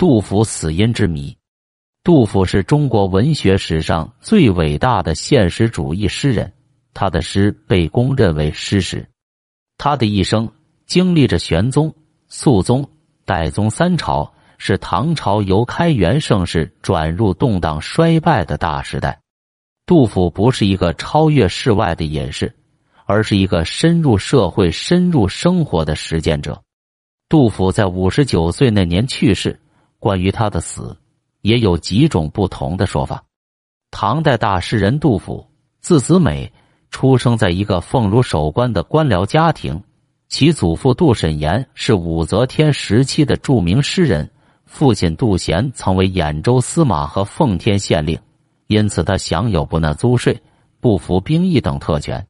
杜甫死因之谜。杜甫是中国文学史上最伟大的现实主义诗人，他的诗被公认为诗史。他的一生经历着玄宗、肃宗、代宗三朝，是唐朝由开元盛世转入动荡衰败的大时代。杜甫不是一个超越世外的隐士，而是一个深入社会、深入生活的实践者。杜甫在五十九岁那年去世，关于他的死。也有几种不同的说法。唐代大诗人杜甫，字子美，出生在一个奉儒守官的官僚家庭。其祖父杜审言是武则天时期的著名诗人，父亲杜贤曾为兖州司马和奉天县令，因此他享有不纳租税、不服兵役等特权。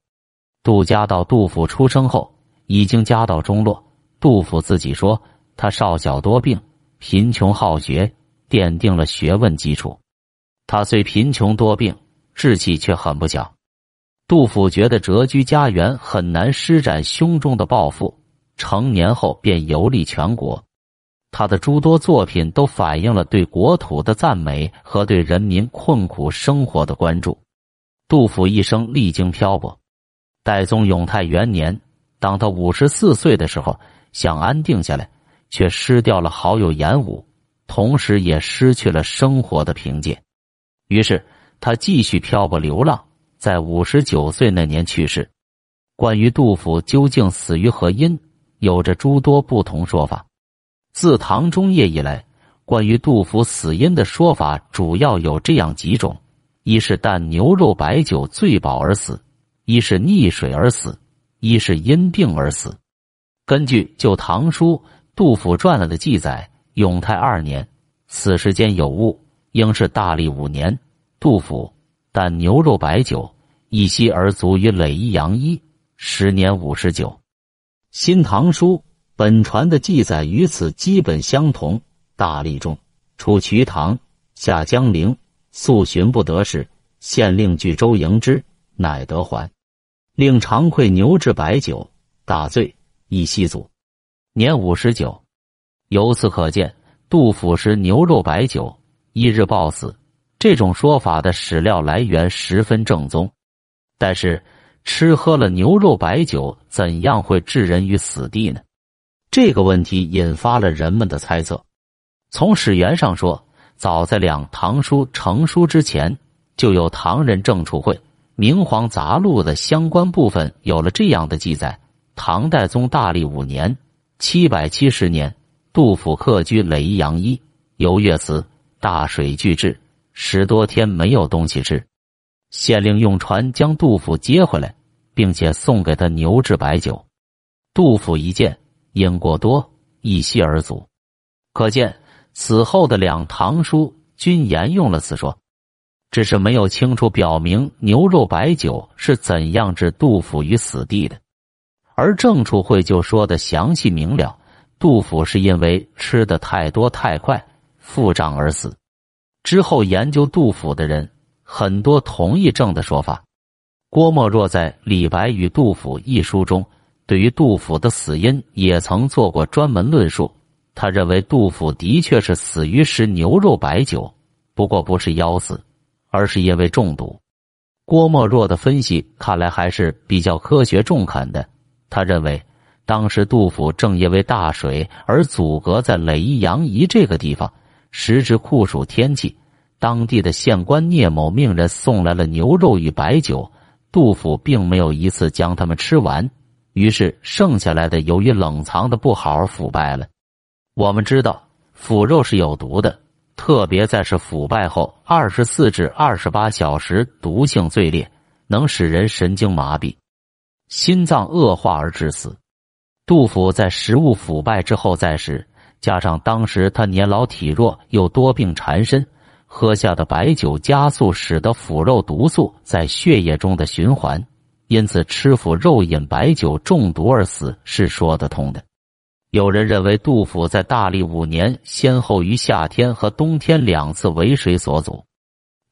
杜家到杜甫出生后已经家道中落。杜甫自己说，他少小多病，贫穷好学。奠定了学问基础。他虽贫穷多病，志气却很不小。杜甫觉得谪居家园很难施展胸中的抱负，成年后便游历全国。他的诸多作品都反映了对国土的赞美和对人民困苦生活的关注。杜甫一生历经漂泊。代宗永泰元年，当他五十四岁的时候，想安定下来，却失掉了好友严武。同时也失去了生活的凭借，于是他继续漂泊流浪，在五十九岁那年去世。关于杜甫究竟死于何因，有着诸多不同说法。自唐中叶以来，关于杜甫死因的说法主要有这样几种：一是啖牛肉白酒醉饱而死；一是溺水而死；一是因病而死。根据《旧唐书·杜甫传》了的记载。永泰二年，此时间有误，应是大历五年。杜甫，但牛肉白酒一夕而足于耒夷杨一，时年五十九。《新唐书》本传的记载与此基本相同。大历中，出瞿塘，下江陵，素寻不得事，县令据州迎之，乃得还。令常馈牛至白酒，大醉，一夕卒，年五十九。由此可见，杜甫食牛肉白酒，一日暴死。这种说法的史料来源十分正宗。但是，吃喝了牛肉白酒，怎样会置人于死地呢？这个问题引发了人们的猜测。从史源上说，早在两唐书成书之前，就有唐人郑处会《明皇杂录》的相关部分有了这样的记载：唐代宗大历五年（七百七十年）。杜甫客居耒阳一，游月祠，大水巨至，十多天没有东西吃。县令用船将杜甫接回来，并且送给他牛至白酒。杜甫一见饮过多，一息而卒。可见此后的两唐书均沿用了此说，只是没有清楚表明牛肉白酒是怎样置杜甫于死地的。而郑楚慧就说的详细明了。杜甫是因为吃的太多太快，腹胀而死。之后研究杜甫的人很多同意郑的说法。郭沫若在《李白与杜甫》一书中，对于杜甫的死因也曾做过专门论述。他认为杜甫的确是死于食牛肉白酒，不过不是腰死，而是因为中毒。郭沫若的分析看来还是比较科学中肯的。他认为。当时杜甫正因为大水而阻隔在耒夷这个地方，时值酷暑天气，当地的县官聂某命人送来了牛肉与白酒，杜甫并没有一次将它们吃完，于是剩下来的由于冷藏的不好而腐败了。我们知道腐肉是有毒的，特别在是腐败后二十四至二十八小时，毒性最烈，能使人神经麻痹、心脏恶化而致死。杜甫在食物腐败之后在世，加上当时他年老体弱又多病缠身，喝下的白酒加速使得腐肉毒素在血液中的循环，因此吃腐肉饮白酒中毒而死是说得通的。有人认为杜甫在大历五年先后于夏天和冬天两次为水所阻，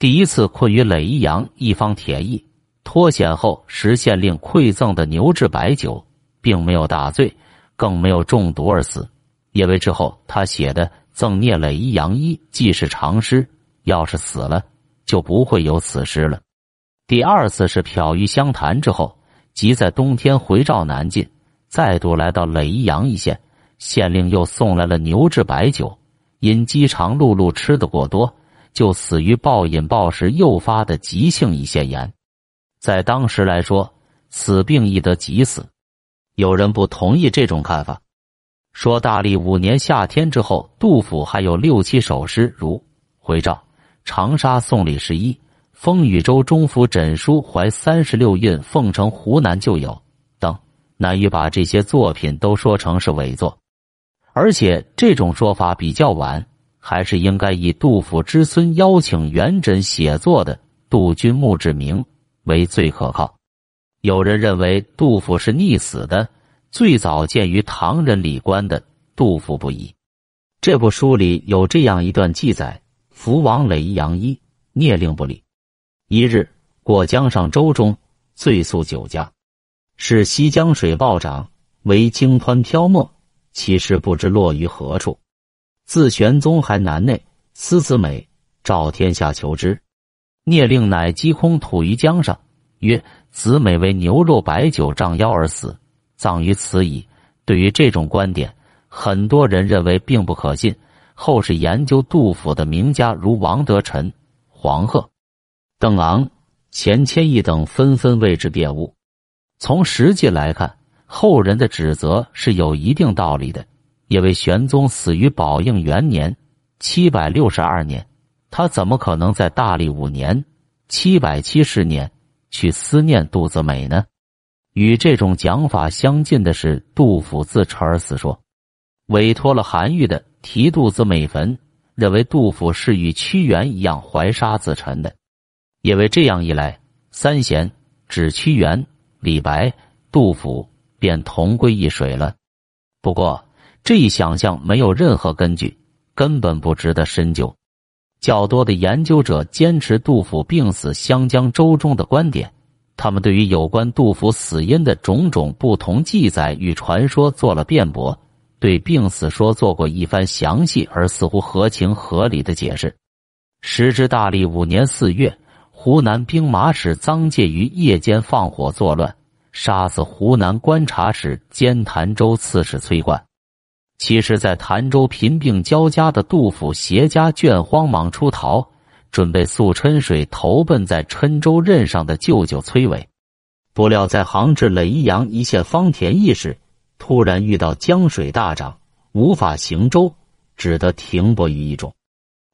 第一次困于耒阳一方铁驿，脱险后实县令馈赠的牛至白酒。并没有大醉，更没有中毒而死。因为之后他写的《赠聂磊一阳一》既是长诗，要是死了就不会有此诗了。第二次是漂于湘潭之后，即在冬天回赵南进，再度来到耒宜阳一县，县令又送来了牛至白酒，因饥肠辘辘吃的过多，就死于暴饮暴食诱发的急性胰腺炎。在当时来说，此病易得急死。有人不同意这种看法，说大历五年夏天之后，杜甫还有六七首诗，如《回赵》《长沙送李十一》。风雨州中府枕书怀三十六韵，奉承湖南旧友等，难于把这些作品都说成是伪作。而且这种说法比较晚，还是应该以杜甫之孙邀请元稹写作的《杜君墓志铭》为最可靠。有人认为杜甫是溺死的，最早见于唐人李观的《杜甫不疑》这部书里有这样一段记载：福王耒阳一聂令不理。一日过江上舟中，醉宿酒家，是西江水暴涨，为鲸湍漂没，其实不知落于何处。自玄宗还南内，思子美，召天下求之。聂令乃击空吐于江上，曰：“子美为牛肉白酒胀腰而死，葬于此矣。”对于这种观点，很多人认为并不可信。后世研究杜甫的名家如王德臣、黄鹤。邓昂、钱谦益等纷纷为之辩误。从实际来看，后人的指责是有一定道理的。因为玄宗死于宝应元年（七百六十二年），他怎么可能在大历五年（七百七十年）去思念杜子美呢？与这种讲法相近的是杜甫自沉而死说，委托了韩愈的题杜子美坟，认为杜甫是与屈原一样怀沙自沉的。因为这样一来，三贤指屈原、李白、杜甫便同归一水了。不过，这一想象没有任何根据，根本不值得深究。较多的研究者坚持杜甫病死湘江州中的观点，他们对于有关杜甫死因的种种不同记载与传说做了辩驳，对病死说做过一番详细而似乎合情合理的解释。时至大历五年四月。湖南兵马使臧介于夜间放火作乱，杀死湖南观察使兼潭州刺史崔冠。其实，在潭州贫病交加的杜甫携家眷慌忙出逃，准备溯郴水投奔在郴州任上的舅舅崔伟。不料在杭至耒阳一线方田驿时，突然遇到江水大涨，无法行舟，只得停泊于一中。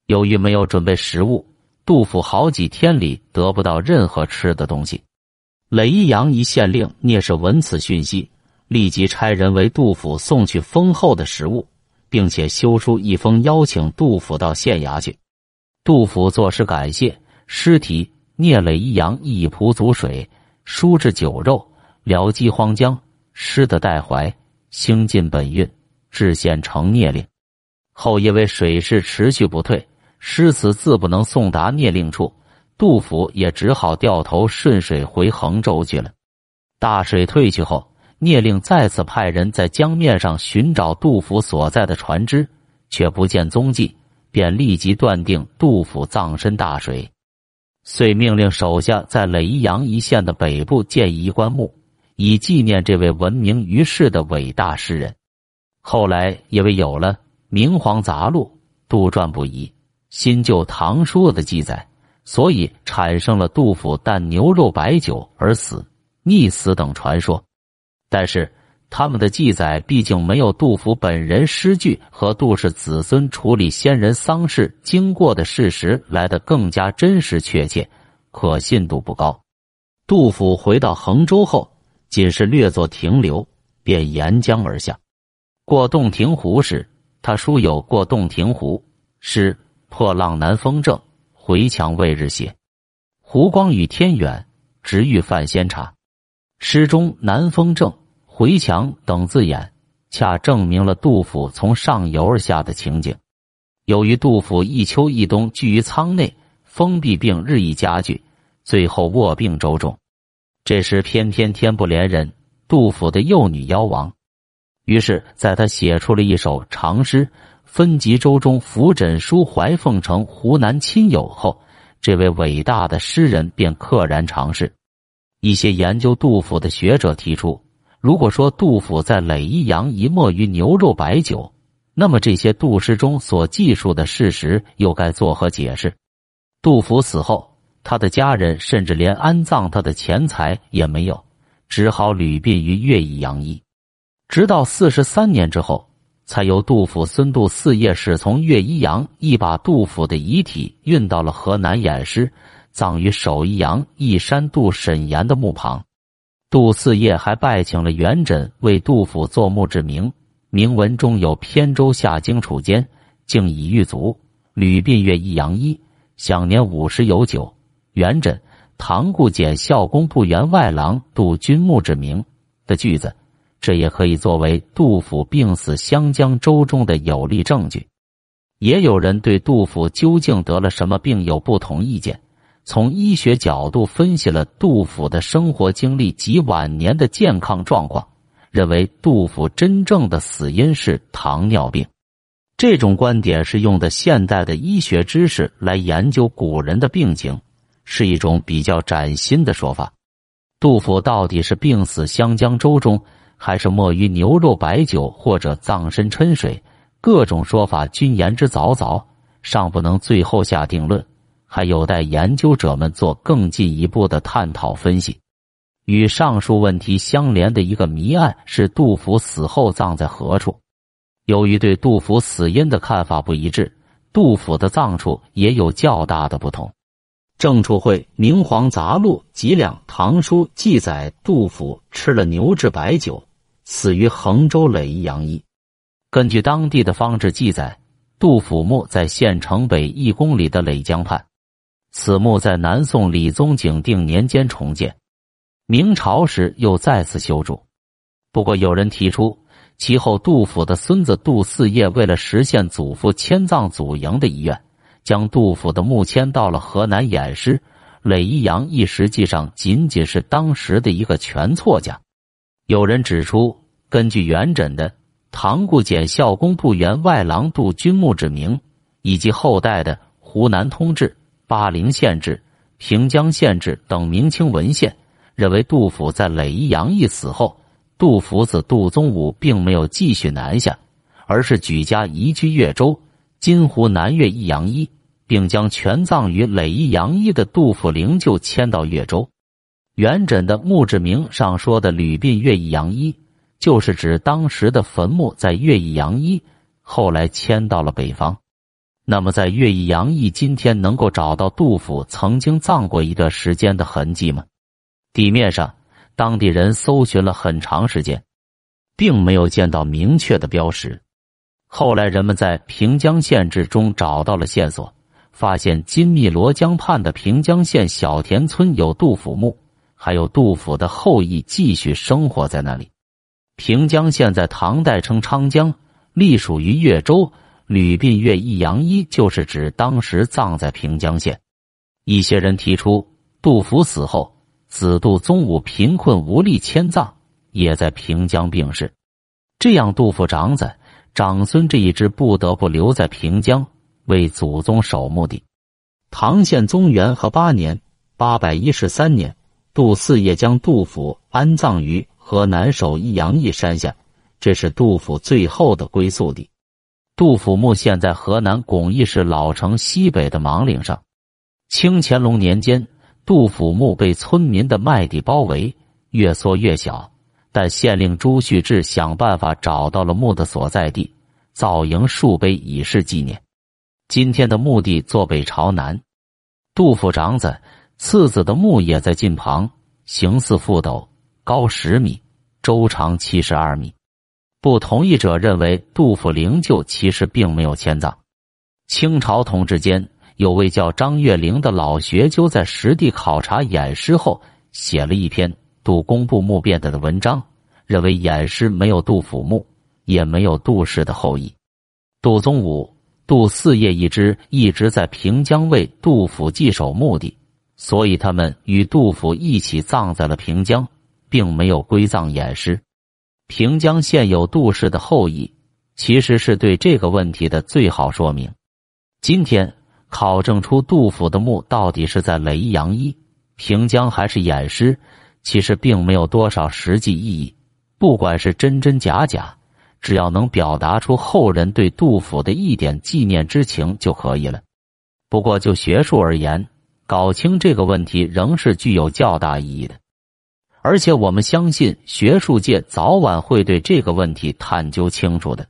由于没有准备食物。杜甫好几天里得不到任何吃的东西，耒阳一县令聂氏闻此讯息，立即差人为杜甫送去丰厚的食物，并且修书一封邀请杜甫到县衙去。杜甫作诗感谢，诗题《聂磊一阳一仆足水，书至酒肉，聊饥荒江》，诗的代怀，兴尽本韵，至县成聂令。后因为水势持续不退。诗词自不能送达聂令处，杜甫也只好掉头顺水回衡州去了。大水退去后，聂令再次派人在江面上寻找杜甫所在的船只，却不见踪迹，便立即断定杜甫葬身大水，遂命令手下在耒阳一线的北部建一棺木，以纪念这位闻名于世的伟大诗人。后来因为有了《明皇杂录》《杜撰不疑》。新旧唐书的记载，所以产生了杜甫啖牛肉白酒而死、溺死等传说。但是，他们的记载毕竟没有杜甫本人诗句和杜氏子孙处理先人丧事经过的事实来得更加真实确切，可信度不高。杜甫回到衡州后，仅是略作停留，便沿江而下。过洞庭湖时，他书有《过洞庭湖》诗。破浪南风正，回墙未日斜。湖光与天远，直欲泛仙茶。诗中“南风正”“回墙”等字眼，恰证明了杜甫从上游而下的情景。由于杜甫一秋一冬居于舱内，封闭病日益加剧，最后卧病周中。这时偏偏天不怜人，杜甫的幼女夭亡。于是，在他写出了一首长诗，分集舟中扶枕书怀凤城湖南亲友后，这位伟大的诗人便溘然长逝。一些研究杜甫的学者提出，如果说杜甫在耒一杨一没于牛肉白酒，那么这些杜诗中所记述的事实又该作何解释？杜甫死后，他的家人甚至连安葬他的钱财也没有，只好旅殡于乐邑杨一。直到四十三年之后，才由杜甫孙杜四叶使从岳一阳一把杜甫的遗体运到了河南偃师，葬于首一阳一山杜沈岩的墓旁。杜四叶还拜请了元稹为杜甫作墓志铭，铭文中有“扁舟下荆楚间，竟已遇卒，吕鬓月一阳一，享年五十有九。”元稹唐固简孝公不员外郎杜君墓志铭的句子。这也可以作为杜甫病死湘江州中的有力证据。也有人对杜甫究竟得了什么病有不同意见。从医学角度分析了杜甫的生活经历及晚年的健康状况，认为杜甫真正的死因是糖尿病。这种观点是用的现代的医学知识来研究古人的病情，是一种比较崭新的说法。杜甫到底是病死湘江州中？还是没于牛肉白酒，或者葬身春水，各种说法均言之凿凿，尚不能最后下定论，还有待研究者们做更进一步的探讨分析。与上述问题相连的一个谜案是杜甫死后葬在何处。由于对杜甫死因的看法不一致，杜甫的葬处也有较大的不同。郑处会《明皇杂录》几两唐书记载，杜甫吃了牛至白酒。死于衡州耒一杨一。根据当地的方志记载，杜甫墓在县城北一公里的耒江畔。此墓在南宋理宗景定年间重建，明朝时又再次修筑。不过，有人提出，其后杜甫的孙子杜四叶为了实现祖父迁葬祖茔的遗愿，将杜甫的墓迁到了河南偃师。耒一杨一实际上仅仅是当时的一个全错家。有人指出，根据元稹的《唐固简孝公部员外郎杜君墓志铭》，以及后代的《湖南通志》《巴陵县志》《平江县志》等明清文献，认为杜甫在耒一杨一死后，杜甫子杜宗武并没有继续南下，而是举家移居越州（今湖南岳一阳一），并将全葬于耒一杨一的杜甫灵柩迁到越州。元稹的墓志铭上说的“吕鬓岳一杨一”，就是指当时的坟墓在岳一杨一，后来迁到了北方。那么，在岳一杨一今天能够找到杜甫曾经葬过一段时间的痕迹吗？地面上，当地人搜寻了很长时间，并没有见到明确的标识。后来，人们在平江县志中找到了线索，发现金密罗江畔的平江县小田村有杜甫墓。还有杜甫的后裔继续生活在那里。平江县在唐代称昌江，隶属于越州。吕鬓月一阳一就是指当时葬在平江县。一些人提出，杜甫死后，子杜宗武贫困无力迁葬，也在平江病逝。这样，杜甫长子、长孙这一支不得不留在平江为祖宗守墓地。唐宪宗元和八年（八百一十三年）。杜四叶将杜甫安葬于河南首义阳一山下，这是杜甫最后的归宿地。杜甫墓现在河南巩义市老城西北的芒岭上。清乾隆年间，杜甫墓被村民的麦地包围，越缩越小。但县令朱旭志想办法找到了墓的所在地，造营树碑以示纪念。今天的墓地坐北朝南。杜甫长子。次子的墓也在近旁，形似覆斗，高十米，周长七十二米。不同意者认为，杜甫灵柩其实并没有迁葬。清朝同治间，有位叫张月龄的老学究在实地考察偃师后，写了一篇《杜公布墓变》的文章，认为偃师没有杜甫墓，也没有杜氏的后裔。杜宗武、杜四叶一支一直在平江为杜甫祭守墓地。所以，他们与杜甫一起葬在了平江，并没有归葬偃师。平江现有杜氏的后裔，其实是对这个问题的最好说明。今天考证出杜甫的墓到底是在雷阳一平江还是偃师，其实并没有多少实际意义。不管是真真假假，只要能表达出后人对杜甫的一点纪念之情就可以了。不过就学术而言，搞清这个问题仍是具有较大意义的。而且我们相信，学术界早晚会对这个问题探究清楚的。